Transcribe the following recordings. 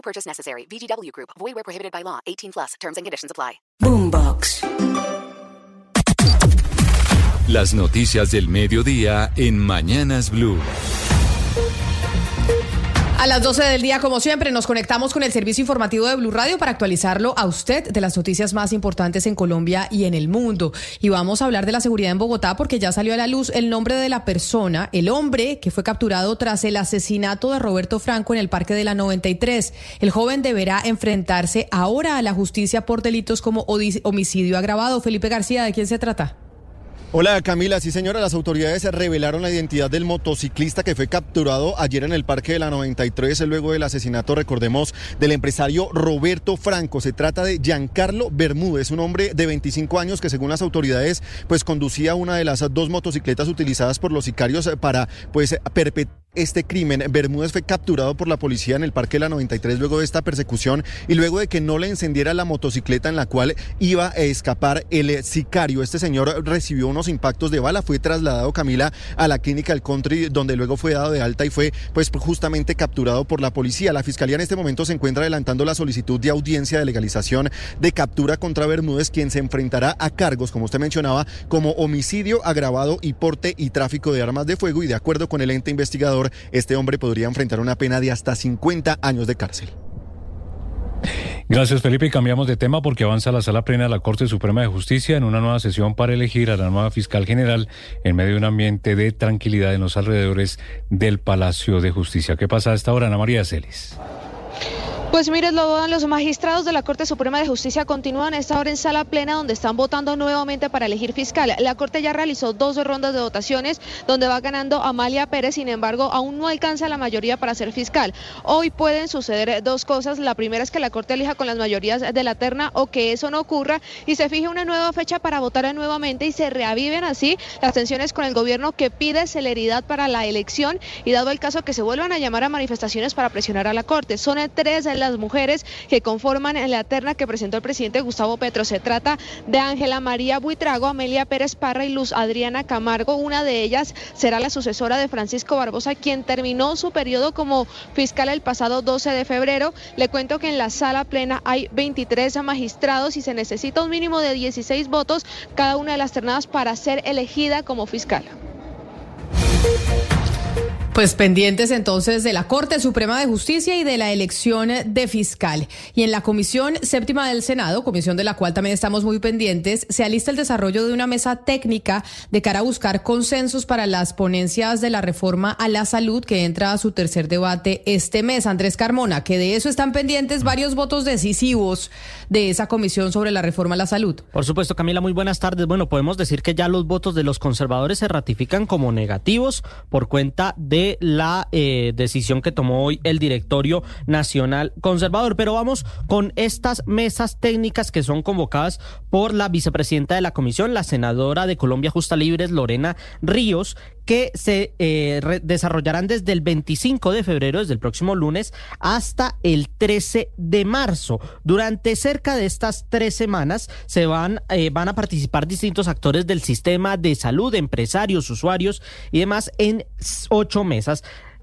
No purchase necessary. VGW Group. Void where prohibited by law. 18 plus. Terms and conditions apply. Boombox. Las noticias del mediodía en Mañanas Blue. A las 12 del día, como siempre, nos conectamos con el servicio informativo de Blue Radio para actualizarlo a usted de las noticias más importantes en Colombia y en el mundo. Y vamos a hablar de la seguridad en Bogotá porque ya salió a la luz el nombre de la persona, el hombre que fue capturado tras el asesinato de Roberto Franco en el Parque de la 93. El joven deberá enfrentarse ahora a la justicia por delitos como homicidio agravado. Felipe García, ¿de quién se trata? Hola Camila, sí señora, las autoridades revelaron la identidad del motociclista que fue capturado ayer en el Parque de la 93 luego del asesinato, recordemos, del empresario Roberto Franco. Se trata de Giancarlo Bermúdez, un hombre de 25 años que según las autoridades pues conducía una de las dos motocicletas utilizadas por los sicarios para pues perpetrar este crimen. Bermúdez fue capturado por la policía en el Parque de la 93 luego de esta persecución y luego de que no le encendiera la motocicleta en la cual iba a escapar el sicario. Este señor recibió unos impactos de bala, fue trasladado Camila a la clínica del country donde luego fue dado de alta y fue pues justamente capturado por la policía. La fiscalía en este momento se encuentra adelantando la solicitud de audiencia de legalización de captura contra Bermúdez, quien se enfrentará a cargos, como usted mencionaba, como homicidio agravado y porte y tráfico de armas de fuego y de acuerdo con el ente investigador este hombre podría enfrentar una pena de hasta 50 años de cárcel. Gracias Felipe y cambiamos de tema porque avanza la sala plena de la Corte Suprema de Justicia en una nueva sesión para elegir a la nueva fiscal general en medio de un ambiente de tranquilidad en los alrededores del Palacio de Justicia. ¿Qué pasa a esta hora, Ana María Celis? Pues mire, lo, los magistrados de la Corte Suprema de Justicia continúan esta hora en sala plena donde están votando nuevamente para elegir fiscal. La Corte ya realizó dos rondas de votaciones donde va ganando Amalia Pérez, sin embargo, aún no alcanza la mayoría para ser fiscal. Hoy pueden suceder dos cosas. La primera es que la Corte elija con las mayorías de la terna o que eso no ocurra y se fije una nueva fecha para votar nuevamente y se reaviven así las tensiones con el gobierno que pide celeridad para la elección y dado el caso que se vuelvan a llamar a manifestaciones para presionar a la Corte. Son tres las mujeres que conforman la terna que presentó el presidente Gustavo Petro. Se trata de Ángela María Buitrago, Amelia Pérez Parra y Luz Adriana Camargo. Una de ellas será la sucesora de Francisco Barbosa, quien terminó su periodo como fiscal el pasado 12 de febrero. Le cuento que en la sala plena hay 23 magistrados y se necesita un mínimo de 16 votos cada una de las ternadas para ser elegida como fiscal. Pues pendientes entonces de la Corte Suprema de Justicia y de la elección de fiscal. Y en la Comisión Séptima del Senado, comisión de la cual también estamos muy pendientes, se alista el desarrollo de una mesa técnica de cara a buscar consensos para las ponencias de la reforma a la salud que entra a su tercer debate este mes. Andrés Carmona, que de eso están pendientes varios votos decisivos de esa comisión sobre la reforma a la salud. Por supuesto, Camila, muy buenas tardes. Bueno, podemos decir que ya los votos de los conservadores se ratifican como negativos por cuenta de la eh, decisión que tomó hoy el directorio nacional conservador. Pero vamos con estas mesas técnicas que son convocadas por la vicepresidenta de la comisión, la senadora de Colombia Justa Libres, Lorena Ríos, que se eh, desarrollarán desde el 25 de febrero, desde el próximo lunes, hasta el 13 de marzo. Durante cerca de estas tres semanas se van, eh, van a participar distintos actores del sistema de salud, empresarios, usuarios y demás en ocho mesas.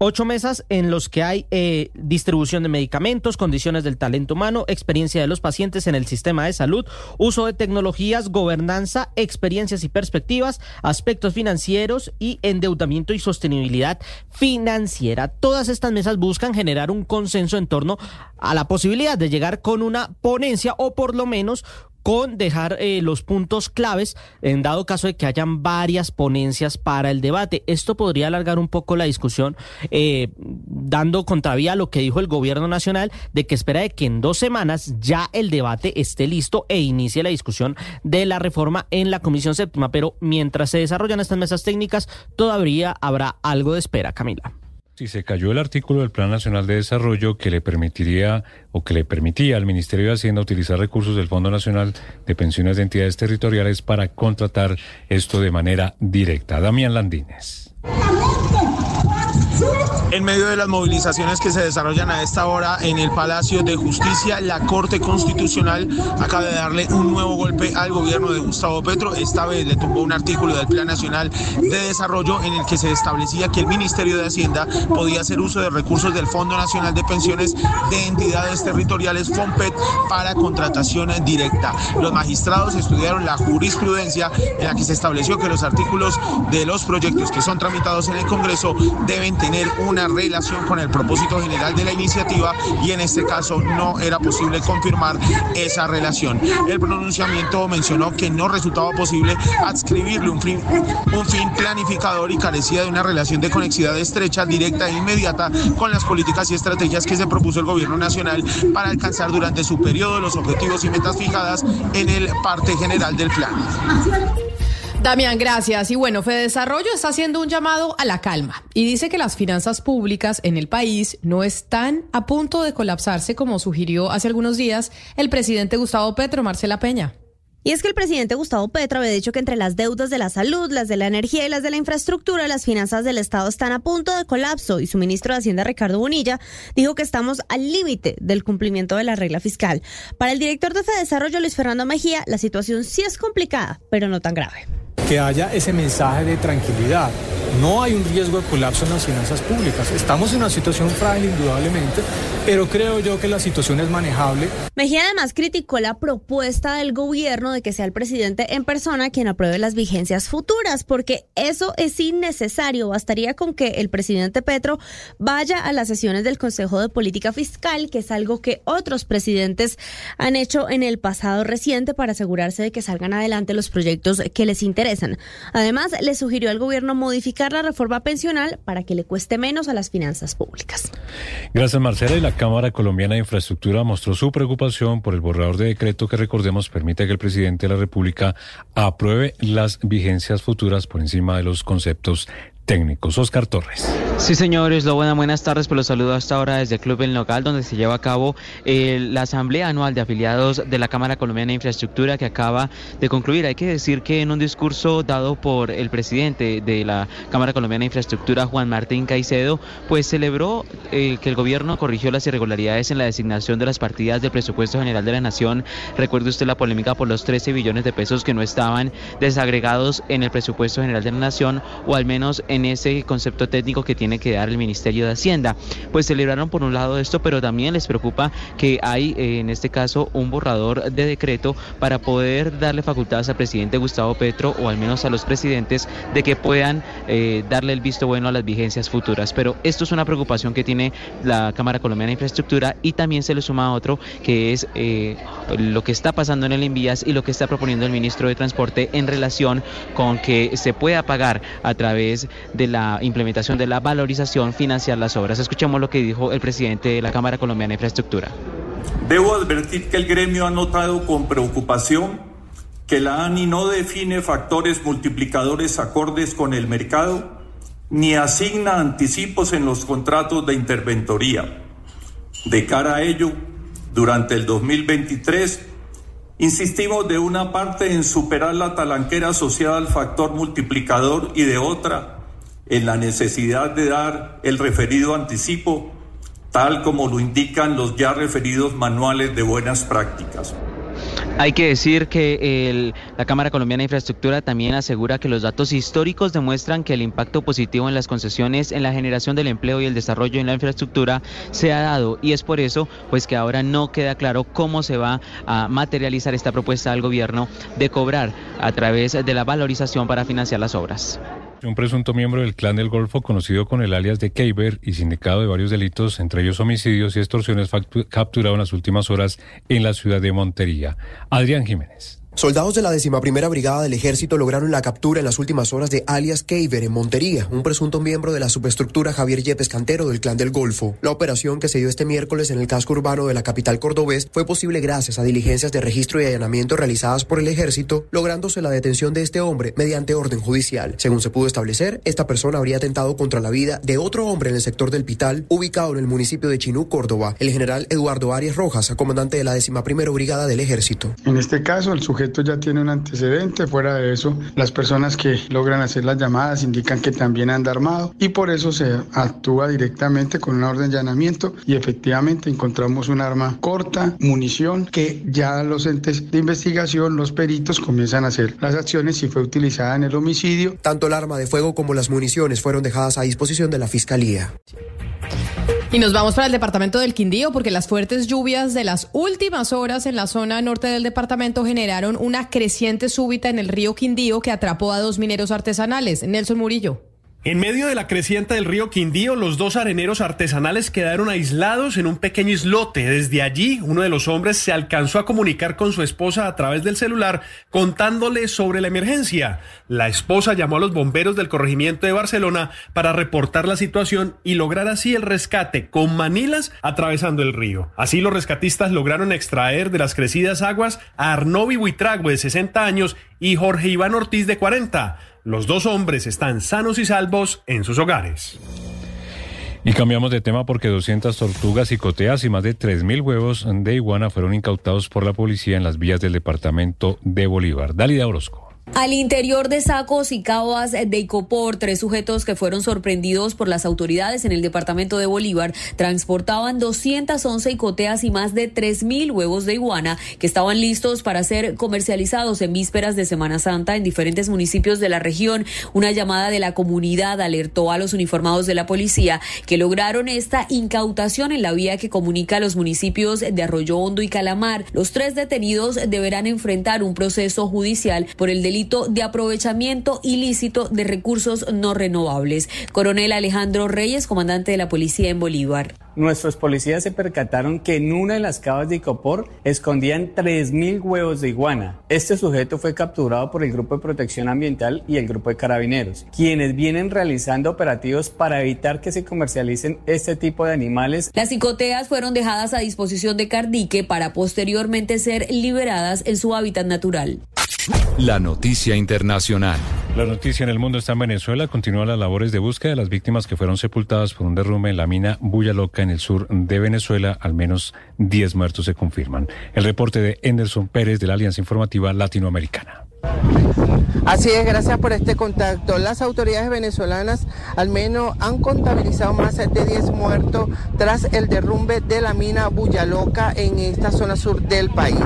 Ocho mesas en los que hay eh, distribución de medicamentos, condiciones del talento humano, experiencia de los pacientes en el sistema de salud, uso de tecnologías, gobernanza, experiencias y perspectivas, aspectos financieros y endeudamiento y sostenibilidad financiera. Todas estas mesas buscan generar un consenso en torno a la posibilidad de llegar con una ponencia o por lo menos con dejar eh, los puntos claves en dado caso de que hayan varias ponencias para el debate. Esto podría alargar un poco la discusión, eh, dando contravía a lo que dijo el gobierno nacional de que espera de que en dos semanas ya el debate esté listo e inicie la discusión de la reforma en la Comisión Séptima. Pero mientras se desarrollan estas mesas técnicas, todavía habrá algo de espera, Camila. Si se cayó el artículo del Plan Nacional de Desarrollo que le permitiría o que le permitía al Ministerio de Hacienda utilizar recursos del Fondo Nacional de Pensiones de Entidades Territoriales para contratar esto de manera directa. Damián Landines. En medio de las movilizaciones que se desarrollan a esta hora en el Palacio de Justicia, la Corte Constitucional acaba de darle un nuevo golpe al gobierno de Gustavo Petro. Esta vez le tumbó un artículo del Plan Nacional de Desarrollo en el que se establecía que el Ministerio de Hacienda podía hacer uso de recursos del Fondo Nacional de Pensiones de entidades territoriales FOMPET para contratación directa. Los magistrados estudiaron la jurisprudencia en la que se estableció que los artículos de los proyectos que son tramitados en el Congreso deben tener una relación con el propósito general de la iniciativa y en este caso no era posible confirmar esa relación. El pronunciamiento mencionó que no resultaba posible adscribirle un fin, un fin planificador y carecía de una relación de conexidad estrecha, directa e inmediata con las políticas y estrategias que se propuso el gobierno nacional para alcanzar durante su periodo los objetivos y metas fijadas en el parte general del plan. Damián, gracias. Y bueno, Desarrollo está haciendo un llamado a la calma y dice que las finanzas públicas en el país no están a punto de colapsarse como sugirió hace algunos días el presidente Gustavo Petro, Marcela Peña. Y es que el presidente Gustavo Petro había dicho que entre las deudas de la salud, las de la energía y las de la infraestructura, las finanzas del Estado están a punto de colapso. Y su ministro de Hacienda, Ricardo Bonilla, dijo que estamos al límite del cumplimiento de la regla fiscal. Para el director de Fede Desarrollo, Luis Fernando Mejía, la situación sí es complicada, pero no tan grave que haya ese mensaje de tranquilidad. No hay un riesgo de colapso en las finanzas públicas. Estamos en una situación frágil, indudablemente, pero creo yo que la situación es manejable. Mejía además criticó la propuesta del gobierno de que sea el presidente en persona quien apruebe las vigencias futuras, porque eso es innecesario. Bastaría con que el presidente Petro vaya a las sesiones del Consejo de Política Fiscal, que es algo que otros presidentes han hecho en el pasado reciente para asegurarse de que salgan adelante los proyectos que les interesan. Además, le sugirió al gobierno modificar la reforma pensional para que le cueste menos a las finanzas públicas. Gracias, Marcela. Y la Cámara Colombiana de Infraestructura mostró su preocupación por el borrador de decreto que, recordemos, permite que el presidente de la República apruebe las vigencias futuras por encima de los conceptos técnicos. Oscar Torres. Sí, señores, lo buena, buenas tardes, pues los saludo hasta ahora desde el Club El Local, donde se lleva a cabo eh, la Asamblea Anual de Afiliados de la Cámara Colombiana de Infraestructura que acaba de concluir. Hay que decir que en un discurso dado por el presidente de la Cámara Colombiana de Infraestructura, Juan Martín Caicedo, pues celebró eh, que el gobierno corrigió las irregularidades en la designación de las partidas del presupuesto general de la Nación. Recuerde usted la polémica por los 13 billones de pesos que no estaban desagregados en el presupuesto general de la Nación, o al menos en en ese concepto técnico que tiene que dar el Ministerio de Hacienda. Pues celebraron por un lado esto, pero también les preocupa que hay eh, en este caso un borrador de decreto para poder darle facultades al presidente Gustavo Petro o al menos a los presidentes de que puedan eh, darle el visto bueno a las vigencias futuras. Pero esto es una preocupación que tiene la Cámara Colombiana de Infraestructura y también se le suma otro que es eh, lo que está pasando en el Envías y lo que está proponiendo el ministro de Transporte en relación con que se pueda pagar a través de la implementación de la valorización financiar las obras. Escuchemos lo que dijo el presidente de la Cámara Colombiana de Infraestructura. Debo advertir que el gremio ha notado con preocupación que la ANI no define factores multiplicadores acordes con el mercado ni asigna anticipos en los contratos de interventoría. De cara a ello, durante el 2023, insistimos de una parte en superar la talanquera asociada al factor multiplicador y de otra en la necesidad de dar el referido anticipo, tal como lo indican los ya referidos manuales de buenas prácticas. Hay que decir que la Cámara Colombiana de Infraestructura también asegura que los datos históricos demuestran que el impacto positivo en las concesiones, en la generación del empleo y el desarrollo en la infraestructura se ha dado y es por eso pues que ahora no queda claro cómo se va a materializar esta propuesta del gobierno de cobrar a través de la valorización para financiar las obras. Un presunto miembro del clan del Golfo, conocido con el alias de Keiber y sindicado de varios delitos, entre ellos homicidios y extorsiones, capturado en las últimas horas en la ciudad de Montería. Adrián Jiménez. Soldados de la decimaprimera brigada del ejército lograron la captura en las últimas horas de alias Keiver en Montería, un presunto miembro de la subestructura Javier Yepes Cantero del Clan del Golfo. La operación que se dio este miércoles en el casco urbano de la capital cordobés fue posible gracias a diligencias de registro y allanamiento realizadas por el ejército, lográndose la detención de este hombre mediante orden judicial. Según se pudo establecer, esta persona habría atentado contra la vida de otro hombre en el sector del Pital, ubicado en el municipio de Chinú, Córdoba, el general Eduardo Arias Rojas, comandante de la decimaprimera brigada del ejército. En este caso, el sujeto ya tiene un antecedente. Fuera de eso, las personas que logran hacer las llamadas indican que también anda armado y por eso se actúa directamente con una orden de allanamiento y efectivamente encontramos un arma corta, munición que ya los entes de investigación, los peritos comienzan a hacer las acciones si fue utilizada en el homicidio. Tanto el arma de fuego como las municiones fueron dejadas a disposición de la fiscalía. Y nos vamos para el departamento del Quindío porque las fuertes lluvias de las últimas horas en la zona norte del departamento generaron una creciente súbita en el río Quindío que atrapó a dos mineros artesanales. Nelson Murillo. En medio de la creciente del río Quindío, los dos areneros artesanales quedaron aislados en un pequeño islote. Desde allí, uno de los hombres se alcanzó a comunicar con su esposa a través del celular contándole sobre la emergencia. La esposa llamó a los bomberos del corregimiento de Barcelona para reportar la situación y lograr así el rescate con manilas atravesando el río. Así los rescatistas lograron extraer de las crecidas aguas a Arnovi Buitrago de 60 años y Jorge Iván Ortiz de 40. Los dos hombres están sanos y salvos en sus hogares. Y cambiamos de tema porque 200 tortugas y coteas y más de 3.000 huevos de iguana fueron incautados por la policía en las vías del departamento de Bolívar. Dalida Orozco. Al interior de sacos y cabas de Icopor, tres sujetos que fueron sorprendidos por las autoridades en el departamento de Bolívar transportaban 211 icoteas y más de 3.000 huevos de iguana que estaban listos para ser comercializados en vísperas de Semana Santa en diferentes municipios de la región. Una llamada de la comunidad alertó a los uniformados de la policía que lograron esta incautación en la vía que comunica los municipios de Arroyo Hondo y Calamar. Los tres detenidos deberán enfrentar un proceso judicial por el delito de aprovechamiento ilícito de recursos no renovables. Coronel Alejandro Reyes, comandante de la policía en Bolívar. Nuestros policías se percataron que en una de las cavas de Icopor escondían 3.000 huevos de iguana. Este sujeto fue capturado por el Grupo de Protección Ambiental y el Grupo de Carabineros, quienes vienen realizando operativos para evitar que se comercialicen este tipo de animales. Las icoteas fueron dejadas a disposición de Cardique para posteriormente ser liberadas en su hábitat natural. La noticia internacional. La noticia en el mundo está en Venezuela. Continúan las labores de búsqueda de las víctimas que fueron sepultadas por un derrumbe en la mina Bulla Loca en el sur de Venezuela. Al menos 10 muertos se confirman. El reporte de Anderson Pérez de la Alianza Informativa Latinoamericana. Así es, gracias por este contacto. Las autoridades venezolanas al menos han contabilizado más de 10 muertos tras el derrumbe de la mina Bullaloca en esta zona sur del país.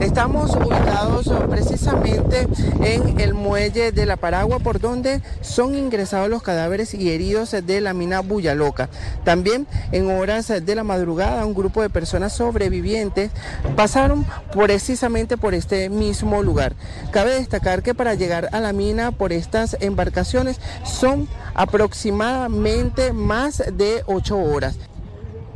Estamos ubicados precisamente en el muelle de la Paragua por donde son ingresados los cadáveres y heridos de la mina Bullaloca. También en horas de la madrugada un grupo de personas sobrevivientes pasaron precisamente por este mismo lugar. Cabe destacar que para llegar a la mina por estas embarcaciones son aproximadamente más de ocho horas.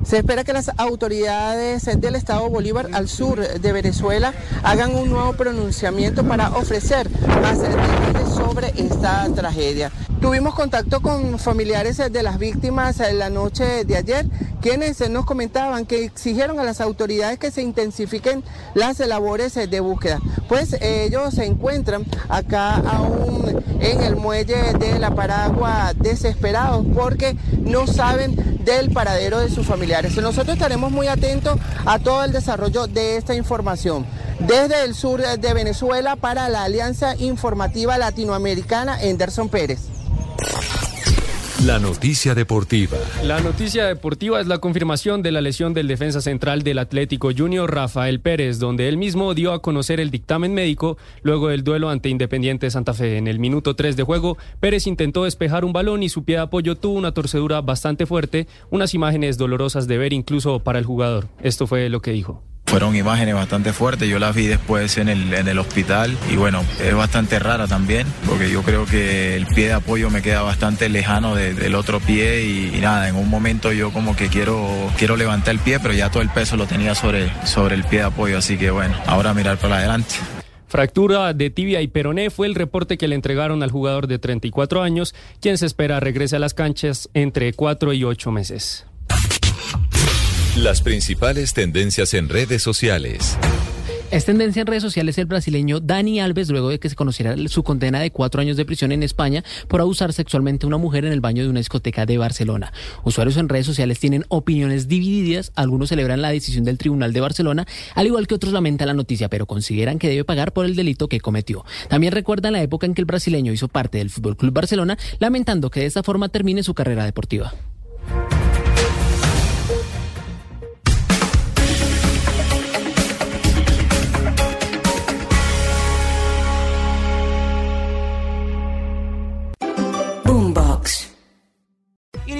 Se espera que las autoridades del Estado Bolívar al sur de Venezuela hagan un nuevo pronunciamiento para ofrecer más detalles sobre esta tragedia. Tuvimos contacto con familiares de las víctimas la noche de ayer, quienes nos comentaban que exigieron a las autoridades que se intensifiquen las labores de búsqueda, pues ellos se encuentran acá aún en el muelle de la Paragua desesperados porque no saben del paradero de sus familiares. Nosotros estaremos muy atentos a todo el desarrollo de esta información. Desde el sur de Venezuela para la Alianza Informativa Latinoamericana, Anderson Pérez. La noticia deportiva. La noticia deportiva es la confirmación de la lesión del defensa central del Atlético Junior Rafael Pérez, donde él mismo dio a conocer el dictamen médico luego del duelo ante Independiente Santa Fe. En el minuto 3 de juego, Pérez intentó despejar un balón y su pie de apoyo tuvo una torcedura bastante fuerte, unas imágenes dolorosas de ver incluso para el jugador. Esto fue lo que dijo. Fueron imágenes bastante fuertes, yo las vi después en el, en el hospital y bueno, es bastante rara también porque yo creo que el pie de apoyo me queda bastante lejano de, del otro pie y, y, nada, en un momento yo como que quiero, quiero levantar el pie pero ya todo el peso lo tenía sobre, sobre el pie de apoyo, así que bueno, ahora mirar para adelante. Fractura de tibia y peroné fue el reporte que le entregaron al jugador de 34 años, quien se espera regrese a las canchas entre 4 y 8 meses. Las principales tendencias en redes sociales. Es tendencia en redes sociales el brasileño Dani Alves luego de que se conociera su condena de cuatro años de prisión en España por abusar sexualmente a una mujer en el baño de una discoteca de Barcelona. Usuarios en redes sociales tienen opiniones divididas, algunos celebran la decisión del Tribunal de Barcelona, al igual que otros lamentan la noticia, pero consideran que debe pagar por el delito que cometió. También recuerdan la época en que el brasileño hizo parte del Fútbol Club Barcelona, lamentando que de esta forma termine su carrera deportiva.